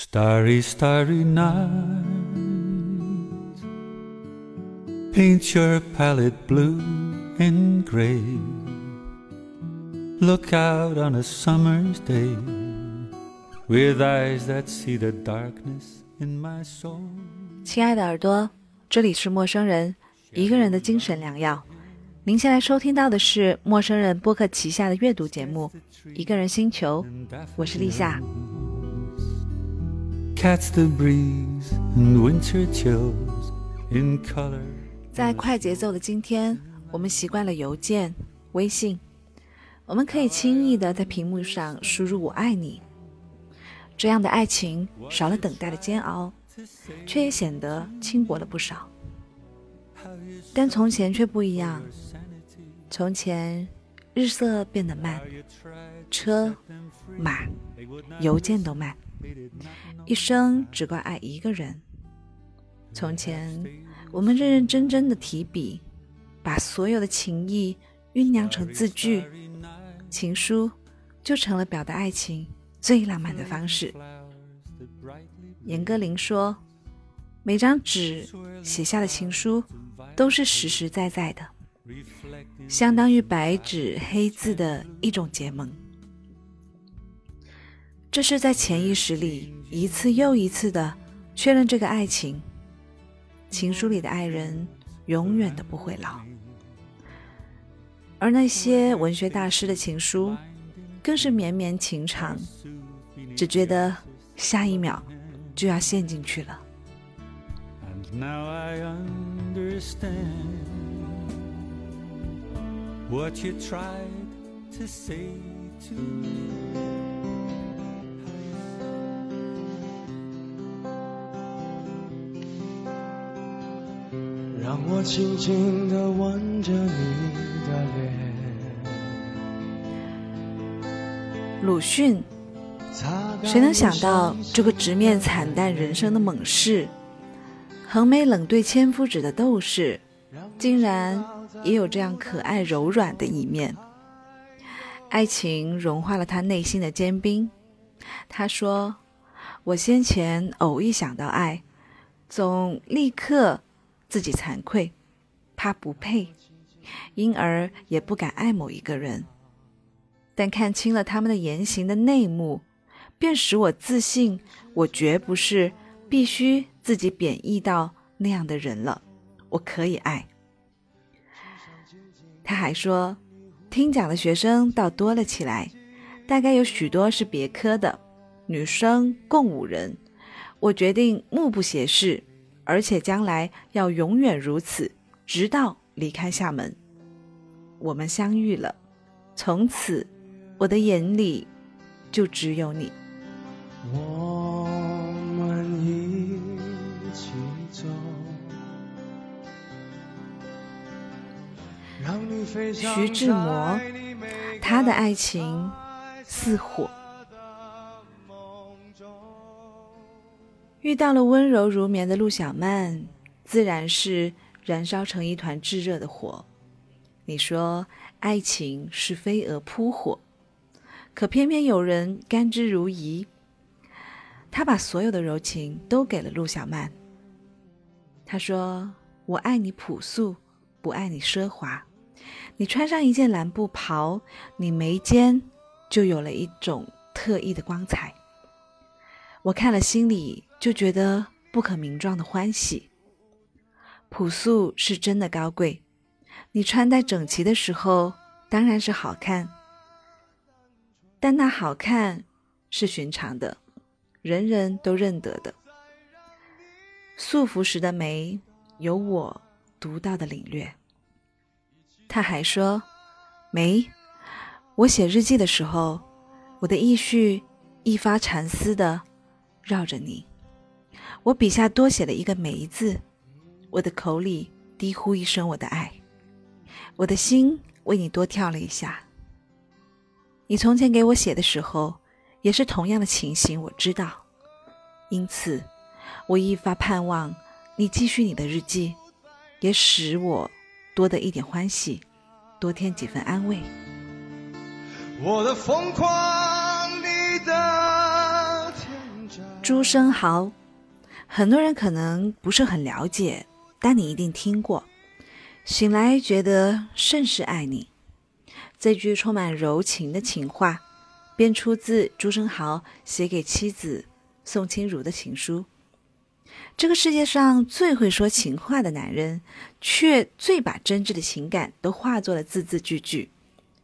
Starry, starry night. Paint your palette blue and gray. Look out on a summer's day with eyes that see the darkness in my soul. 亲爱的耳朵，这里是陌生人，一个人的精神良药。您现在收听到的是陌生人播客旗下的阅读节目《一个人星球》，我是立夏。Catch the breeze and winter chills in color. 在快节奏的今天，我们习惯了邮件、微信，我们可以轻易的在屏幕上输入“我爱你”，这样的爱情少了等待的煎熬，却也显得轻薄了不少。但从前却不一样，从前日色变得慢，车、马、邮件都慢，一生只怪爱一个人。从前，我们认认真真的提笔，把所有的情意酝酿成字句，情书就成了表达爱情最浪漫的方式。严歌苓说：“每张纸写下的情书都是实实在在的，相当于白纸黑字的一种结盟。这是在潜意识里一次又一次的确认这个爱情。情书里的爱人永远都不会老，而那些文学大师的情书更是绵绵情长，只觉得下一秒就要陷进去了。我轻轻地吻着你的脸，鲁迅，谁能想到这个直面惨淡人生的猛士，横眉冷对千夫指的斗士，竟然也有这样可爱柔软的一面。爱情融化了他内心的坚冰。他说：“我先前偶一想到爱，总立刻自己惭愧，怕不配，因而也不敢爱某一个人。但看清了他们的言行的内幕，便使我自信，我绝不是必须自己贬义到那样的人了。我可以爱。”他还说，听讲的学生倒多了起来，大概有许多是别科的，女生共五人。我决定目不斜视，而且将来要永远如此，直到离开厦门。我们相遇了，从此我的眼里就只有你。我们一起走，徐志摩他的爱情似火，遇到了温柔如棉的陆小曼，自然是燃烧成一团炙热的火。你说爱情是飞蛾扑火，可偏偏有人甘之如饴。他把所有的柔情都给了陆小曼。他说：“我爱你朴素，不爱你奢华。你穿上一件蓝布袍，你眉间就有了一种特异的光彩。我看了心里就觉得不可名状的欢喜。朴素是真的高贵，你穿戴整齐的时候当然是好看，但那好看是寻常的，人人都认得的。素服时的美，有我独到的领略。他还说：“梅，我写日记的时候，我的意绪一发缠丝的绕着你。我笔下多写了一个梅字，我的口里低呼一声我的爱，我的心为你多跳了一下。你从前给我写的时候，也是同样的情形，我知道。因此，我一发盼望你继续你的日记，也使我多得一点欢喜，多添几分安慰。我的疯狂，你的天真。朱生豪，很多人可能不是很了解，但你一定听过。醒来觉得甚是爱你，这句充满柔情的情话，便出自朱生豪写给妻子宋清如的情书。这个世界上最会说情话的男人，却最把真挚的情感都化作了字字句句，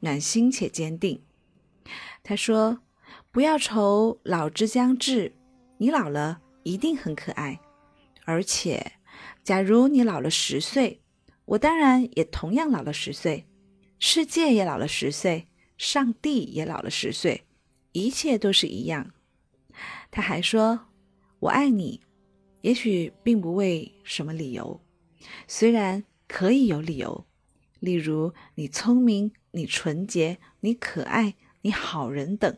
暖心且坚定。他说：“不要愁老之将至，你老了一定很可爱。而且，假如你老了十岁，我当然也同样老了十岁，世界也老了十岁，上帝也老了十岁，一切都是一样。”他还说：“我爱你。”也许并不为什么理由，虽然可以有理由，例如你聪明、你纯洁、你可爱、你好人等，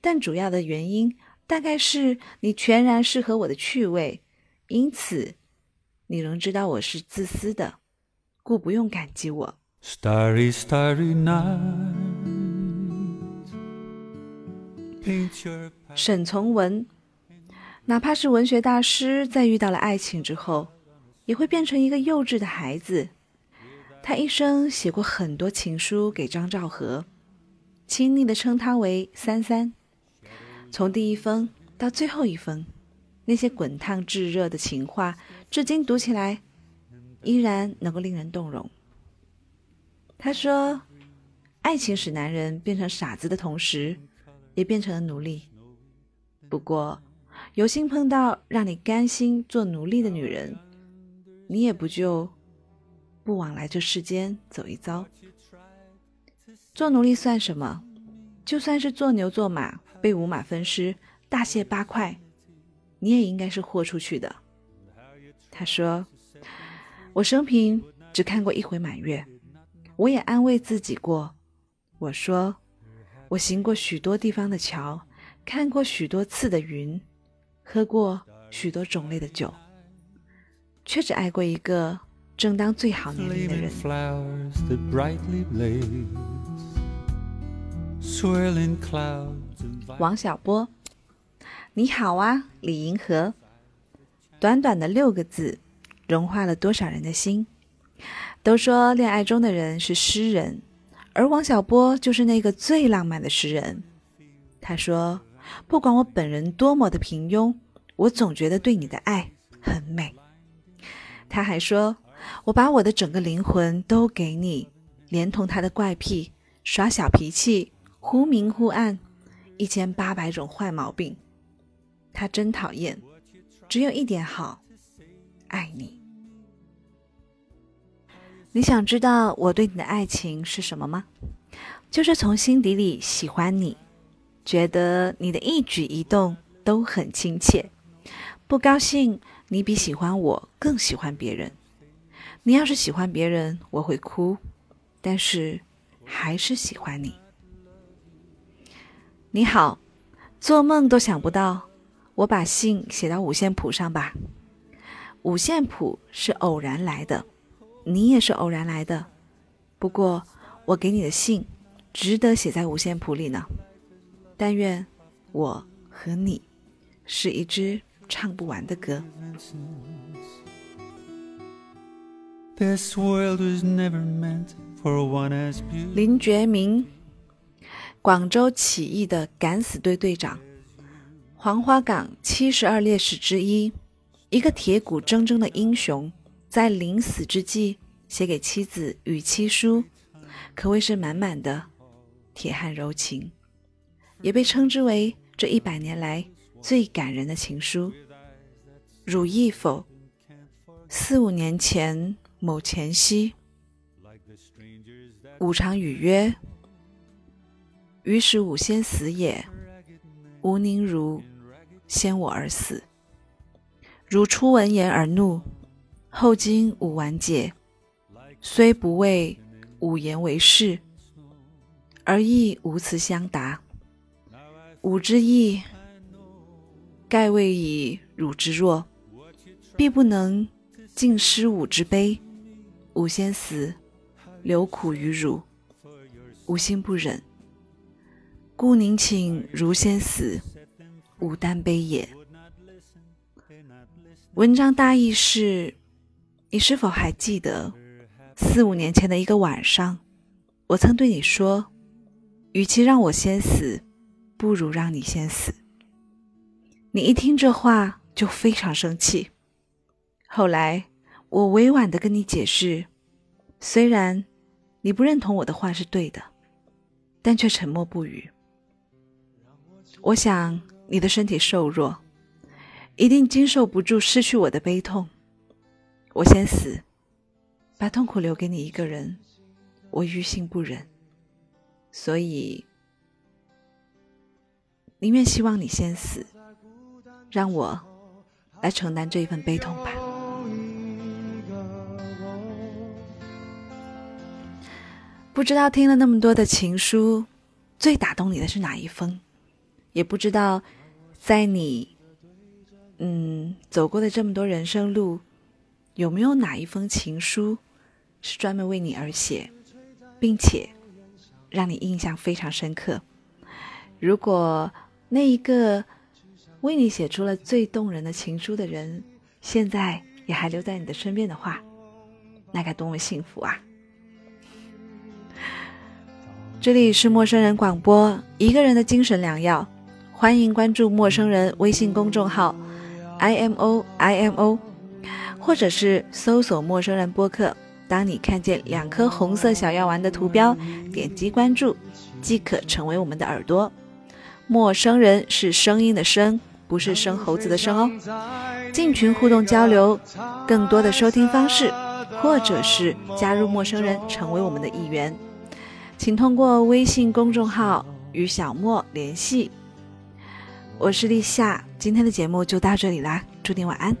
但主要的原因大概是你全然适合我的趣味，因此你仍知道我是自私的，故不用感激我。Starry, starry night. 沈从文。哪怕是文学大师，在遇到了爱情之后，也会变成一个幼稚的孩子。他一生写过很多情书给张兆和，亲昵地称他为“三三”。从第一封到最后一封，那些滚烫炙热的情话，至今读起来依然能够令人动容。他说：“爱情使男人变成傻子的同时，也变成了奴隶。不过。”有幸碰到让你甘心做奴隶的女人，你也不就不往来这世间走一遭？做奴隶算什么？就算是做牛做马，被五马分尸，大卸八块，你也应该是豁出去的。他说：“我生平只看过一回满月，我也安慰自己过。我说，我行过许多地方的桥，看过许多次的云。”喝过许多种类的酒，却只爱过一个正当最好年龄的人。王小波，你好啊，李银河。短短的六个字，融化了多少人的心？都说恋爱中的人是诗人，而王小波就是那个最浪漫的诗人。他说。不管我本人多么的平庸，我总觉得对你的爱很美。他还说：“我把我的整个灵魂都给你，连同他的怪癖、耍小脾气、忽明忽暗，一千八百种坏毛病，他真讨厌。只有一点好，爱你。你想知道我对你的爱情是什么吗？就是从心底里喜欢你。”觉得你的一举一动都很亲切，不高兴你比喜欢我更喜欢别人。你要是喜欢别人，我会哭，但是还是喜欢你。你好，做梦都想不到，我把信写到五线谱上吧。五线谱是偶然来的，你也是偶然来的。不过我给你的信，值得写在五线谱里呢。但愿我和你是一支唱不完的歌。林觉民，广州起义的敢死队队长，黄花岗七十二烈士之一，一个铁骨铮铮的英雄，在临死之际写给妻子与妻书，可谓是满满的铁汉柔情。也被称之为这一百年来最感人的情书。汝意否？四五年前某前夕，五常语曰：“于是吾先死也。吾宁如先我而死。如初闻言而怒，后经吾完结，虽不为吾言为是，而亦无辞相答。”吾之意，盖未以汝之弱，必不能尽失吾之悲。吾先死，留苦于汝，吾心不忍，故宁请如先死，吾担悲也。文章大意是：你是否还记得四五年前的一个晚上，我曾对你说，与其让我先死，不如让你先死。你一听这话就非常生气。后来我委婉的跟你解释，虽然你不认同我的话是对的，但却沉默不语。我想你的身体瘦弱，一定经受不住失去我的悲痛。我先死，把痛苦留给你一个人，我于心不忍，所以宁愿希望你先死。让我来承担这一份悲痛吧。不知道听了那么多的情书，最打动你的是哪一封？也不知道，在你嗯走过的这么多人生路，有没有哪一封情书是专门为你而写，并且让你印象非常深刻？如果那一个。为你写出了最动人的情书的人，现在也还留在你的身边的话，那该多么幸福啊！这里是陌生人广播，一个人的精神良药，欢迎关注陌生人微信公众号 i m o i m o，或者是搜索陌生人播客。当你看见两颗红色小药丸的图标，点击关注即可成为我们的耳朵。陌生人是声音的声。不是生猴子的生哦，进群互动交流，更多的收听方式，或者是加入陌生人成为我们的一员，请通过微信公众号与小莫联系。我是立夏，今天的节目就到这里啦，祝你晚安。